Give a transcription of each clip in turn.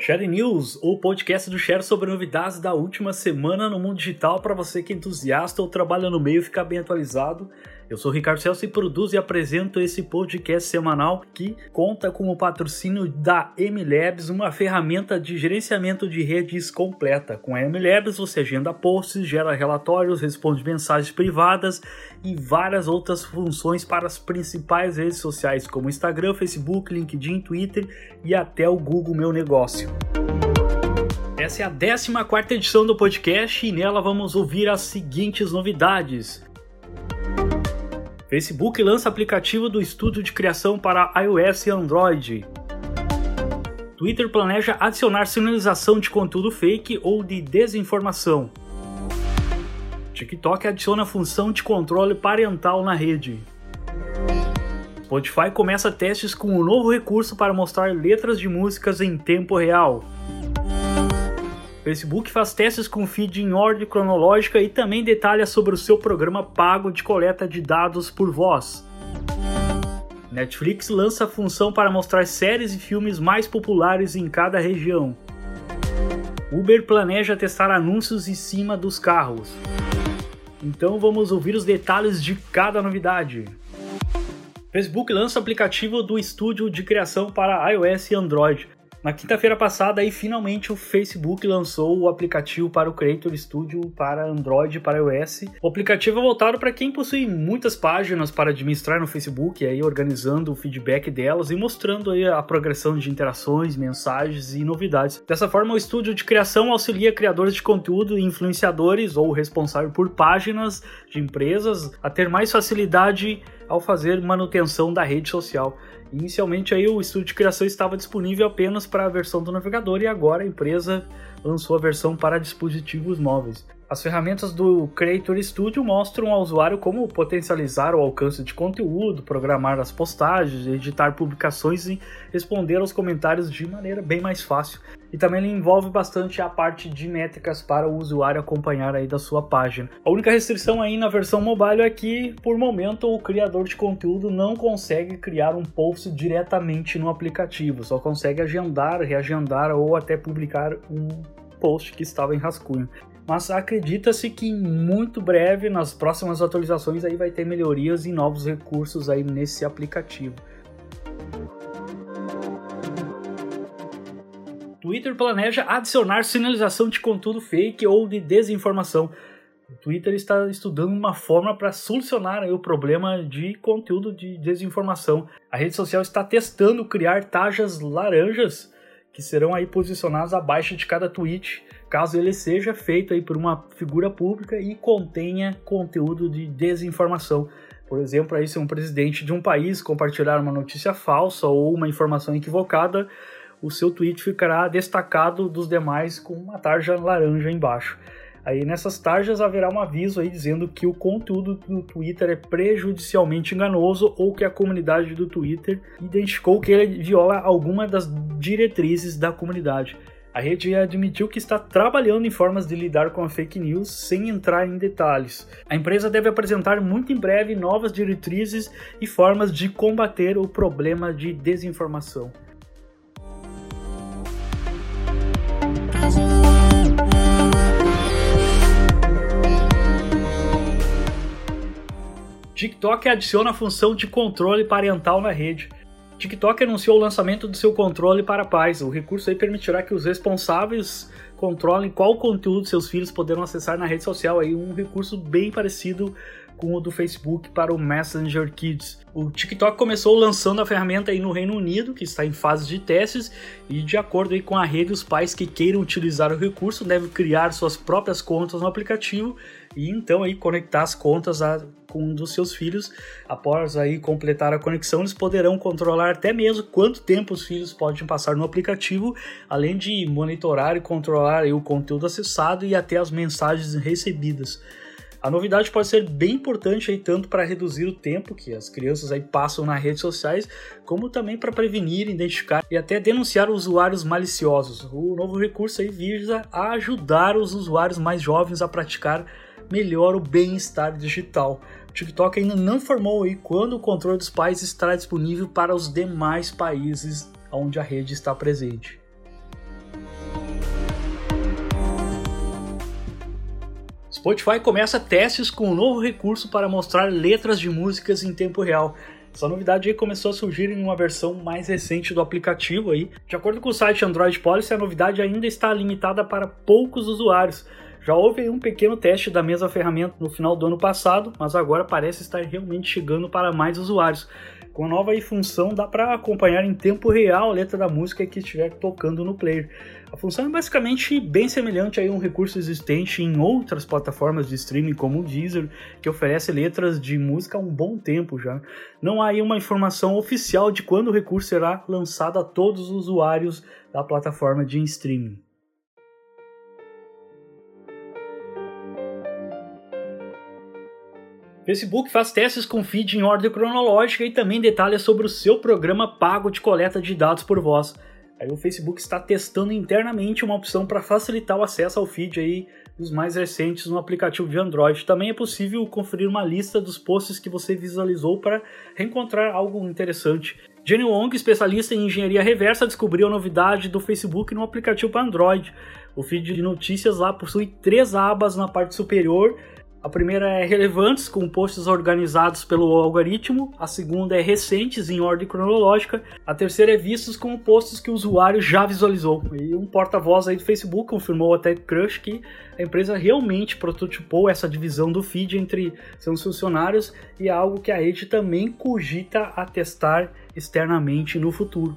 Share News, o podcast do Share sobre novidades da última semana no mundo digital para você que é entusiasta ou trabalha no meio ficar bem atualizado. Eu sou Ricardo Celso e produzo e apresento esse podcast semanal que conta com o patrocínio da MLabs, uma ferramenta de gerenciamento de redes completa. Com a MLabs você agenda posts, gera relatórios, responde mensagens privadas e várias outras funções para as principais redes sociais como Instagram, Facebook, LinkedIn, Twitter e até o Google Meu Negócio. Essa é a 14 edição do podcast e nela vamos ouvir as seguintes novidades. Facebook lança aplicativo do estúdio de criação para iOS e Android. Twitter planeja adicionar sinalização de conteúdo fake ou de desinformação. TikTok adiciona função de controle parental na rede. Spotify começa testes com um novo recurso para mostrar letras de músicas em tempo real. Facebook faz testes com feed em ordem cronológica e também detalha sobre o seu programa pago de coleta de dados por voz. Netflix lança a função para mostrar séries e filmes mais populares em cada região. Uber planeja testar anúncios em cima dos carros. Então vamos ouvir os detalhes de cada novidade. Facebook lança aplicativo do estúdio de criação para iOS e Android. Na quinta-feira passada, aí, finalmente o Facebook lançou o aplicativo para o Creator Studio para Android e para iOS. O aplicativo é voltado para quem possui muitas páginas para administrar no Facebook, aí organizando o feedback delas e mostrando aí a progressão de interações, mensagens e novidades. Dessa forma, o estúdio de criação auxilia criadores de conteúdo, influenciadores ou responsável por páginas de empresas a ter mais facilidade ao fazer manutenção da rede social. Inicialmente aí o estúdio de criação estava disponível apenas para a versão do navegador e agora a empresa lançou a versão para dispositivos móveis. As ferramentas do Creator Studio mostram ao usuário como potencializar o alcance de conteúdo, programar as postagens, editar publicações e responder aos comentários de maneira bem mais fácil. E também ele envolve bastante a parte de métricas para o usuário acompanhar aí da sua página. A única restrição aí na versão mobile é que, por momento, o criador de conteúdo não consegue criar um post diretamente no aplicativo, só consegue agendar, reagendar ou até publicar um post que estava em rascunho mas acredita-se que muito breve, nas próximas atualizações, aí vai ter melhorias e novos recursos aí nesse aplicativo. Twitter planeja adicionar sinalização de conteúdo fake ou de desinformação. O Twitter está estudando uma forma para solucionar o problema de conteúdo de desinformação. A rede social está testando criar tajas laranjas que serão aí posicionadas abaixo de cada tweet caso ele seja feito aí por uma figura pública e contenha conteúdo de desinformação. Por exemplo, aí se um presidente de um país compartilhar uma notícia falsa ou uma informação equivocada, o seu tweet ficará destacado dos demais com uma tarja laranja embaixo. Aí nessas tarjas haverá um aviso aí dizendo que o conteúdo do Twitter é prejudicialmente enganoso ou que a comunidade do Twitter identificou que ele viola alguma das diretrizes da comunidade. A rede admitiu que está trabalhando em formas de lidar com a fake news sem entrar em detalhes. A empresa deve apresentar muito em breve novas diretrizes e formas de combater o problema de desinformação. TikTok adiciona a função de controle parental na rede. TikTok anunciou o lançamento do seu controle para pais. O recurso aí permitirá que os responsáveis controlem qual conteúdo seus filhos poderão acessar na rede social. Aí um recurso bem parecido com o do Facebook para o Messenger Kids. O TikTok começou lançando a ferramenta aí no Reino Unido, que está em fase de testes, e de acordo aí com a rede, os pais que queiram utilizar o recurso devem criar suas próprias contas no aplicativo e então aí conectar as contas a, com um dos seus filhos. Após aí completar a conexão, eles poderão controlar até mesmo quanto tempo os filhos podem passar no aplicativo, além de monitorar e controlar o conteúdo acessado e até as mensagens recebidas. A novidade pode ser bem importante aí tanto para reduzir o tempo que as crianças aí passam nas redes sociais, como também para prevenir, identificar e até denunciar usuários maliciosos. O novo recurso aí visa ajudar os usuários mais jovens a praticar melhora o bem-estar digital. O TikTok ainda não informou aí quando o controle dos pais estará disponível para os demais países onde a rede está presente. Spotify começa testes com um novo recurso para mostrar letras de músicas em tempo real. Essa novidade começou a surgir em uma versão mais recente do aplicativo aí. De acordo com o site Android Policy, a novidade ainda está limitada para poucos usuários, já houve um pequeno teste da mesma ferramenta no final do ano passado, mas agora parece estar realmente chegando para mais usuários. Com a nova função dá para acompanhar em tempo real a letra da música que estiver tocando no player. A função é basicamente bem semelhante a um recurso existente em outras plataformas de streaming como o Deezer, que oferece letras de música há um bom tempo já. Não há aí uma informação oficial de quando o recurso será lançado a todos os usuários da plataforma de streaming. Facebook faz testes com feed em ordem cronológica e também detalha sobre o seu programa pago de coleta de dados por voz. Aí o Facebook está testando internamente uma opção para facilitar o acesso ao feed aí dos mais recentes no aplicativo de Android. Também é possível conferir uma lista dos posts que você visualizou para reencontrar algo interessante. Jenny Wong, especialista em engenharia reversa, descobriu a novidade do Facebook no aplicativo para Android. O feed de notícias lá possui três abas na parte superior a primeira é relevantes, com posts organizados pelo algoritmo. A segunda é recentes, em ordem cronológica. A terceira é vistos como posts que o usuário já visualizou. E um porta-voz aí do Facebook confirmou até Crush que a empresa realmente prototipou essa divisão do feed entre seus funcionários e é algo que a rede também cogita a testar externamente no futuro.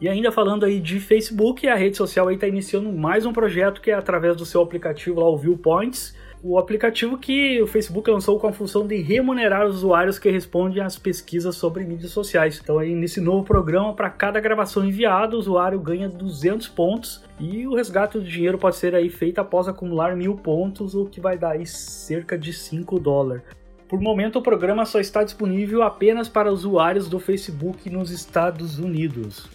E ainda falando aí de Facebook, a rede social está iniciando mais um projeto que é através do seu aplicativo lá, o Viewpoints, o aplicativo que o Facebook lançou com a função de remunerar os usuários que respondem às pesquisas sobre mídias sociais. Então aí nesse novo programa, para cada gravação enviada, o usuário ganha 200 pontos e o resgate do dinheiro pode ser aí feito após acumular mil pontos, o que vai dar aí cerca de 5 dólares. Por momento, o programa só está disponível apenas para usuários do Facebook nos Estados Unidos.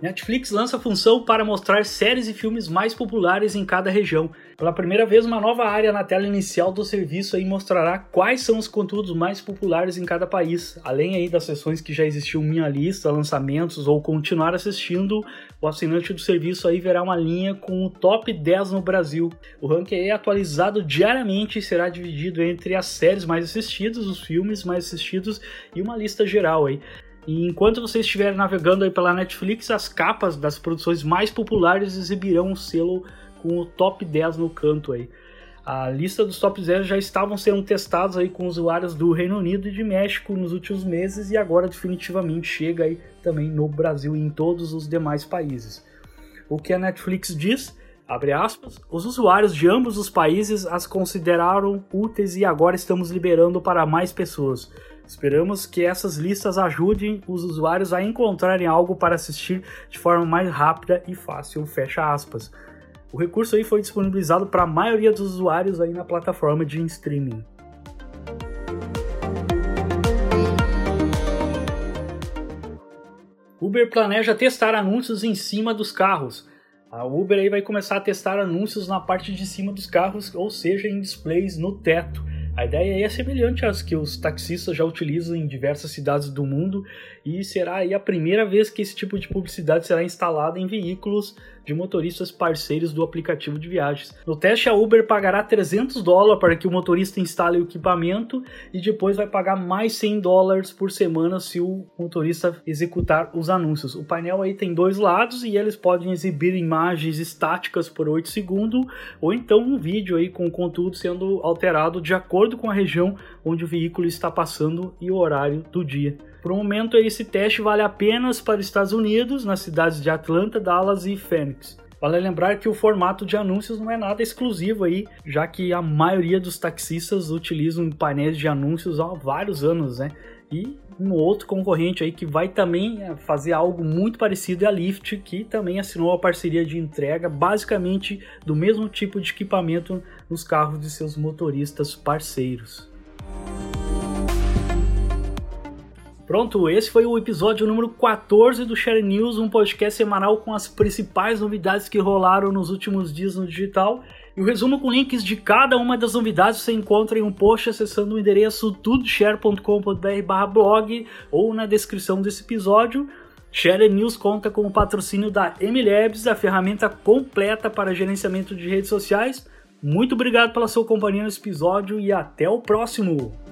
Netflix lança a função para mostrar séries e filmes mais populares em cada região. Pela primeira vez, uma nova área na tela inicial do serviço aí mostrará quais são os conteúdos mais populares em cada país. Além aí das sessões que já existiam minha lista, lançamentos ou continuar assistindo, o assinante do serviço aí verá uma linha com o top 10 no Brasil. O ranking é atualizado diariamente e será dividido entre as séries mais assistidas, os filmes mais assistidos e uma lista geral aí. E enquanto você estiver navegando aí pela Netflix, as capas das produções mais populares exibirão um selo com o top 10 no canto aí. A lista dos top 10 já estavam sendo testados aí com usuários do Reino Unido e de México nos últimos meses e agora definitivamente chega aí também no Brasil e em todos os demais países. O que a Netflix diz, abre aspas, os usuários de ambos os países as consideraram úteis e agora estamos liberando para mais pessoas. Esperamos que essas listas ajudem os usuários a encontrarem algo para assistir de forma mais rápida e fácil, fecha aspas. O recurso aí foi disponibilizado para a maioria dos usuários aí na plataforma de streaming. Uber planeja testar anúncios em cima dos carros. A Uber aí vai começar a testar anúncios na parte de cima dos carros, ou seja, em displays no teto. A ideia é semelhante às que os taxistas já utilizam em diversas cidades do mundo e será aí a primeira vez que esse tipo de publicidade será instalada em veículos de motoristas parceiros do aplicativo de viagens. No teste, a Uber pagará 300 dólares para que o motorista instale o equipamento e depois vai pagar mais 100 dólares por semana se o motorista executar os anúncios. O painel aí tem dois lados e eles podem exibir imagens estáticas por 8 segundos ou então um vídeo aí com o conteúdo sendo alterado de acordo com a região onde o veículo está passando e o horário do dia. Por um momento, esse teste vale apenas para os Estados Unidos, nas cidades de Atlanta, Dallas e Phoenix. Vale lembrar que o formato de anúncios não é nada exclusivo aí, já que a maioria dos taxistas utilizam painéis de anúncios há vários anos, né? E um outro concorrente aí que vai também é, fazer algo muito parecido é a Lyft, que também assinou a parceria de entrega basicamente do mesmo tipo de equipamento nos carros de seus motoristas parceiros. Pronto, esse foi o episódio número 14 do Share News, um podcast semanal com as principais novidades que rolaram nos últimos dias no digital. E o resumo com links de cada uma das novidades você encontra em um post acessando o endereço tudoshare.com.br blog ou na descrição desse episódio. Share News conta com o patrocínio da MLabs, a ferramenta completa para gerenciamento de redes sociais. Muito obrigado pela sua companhia nesse episódio e até o próximo!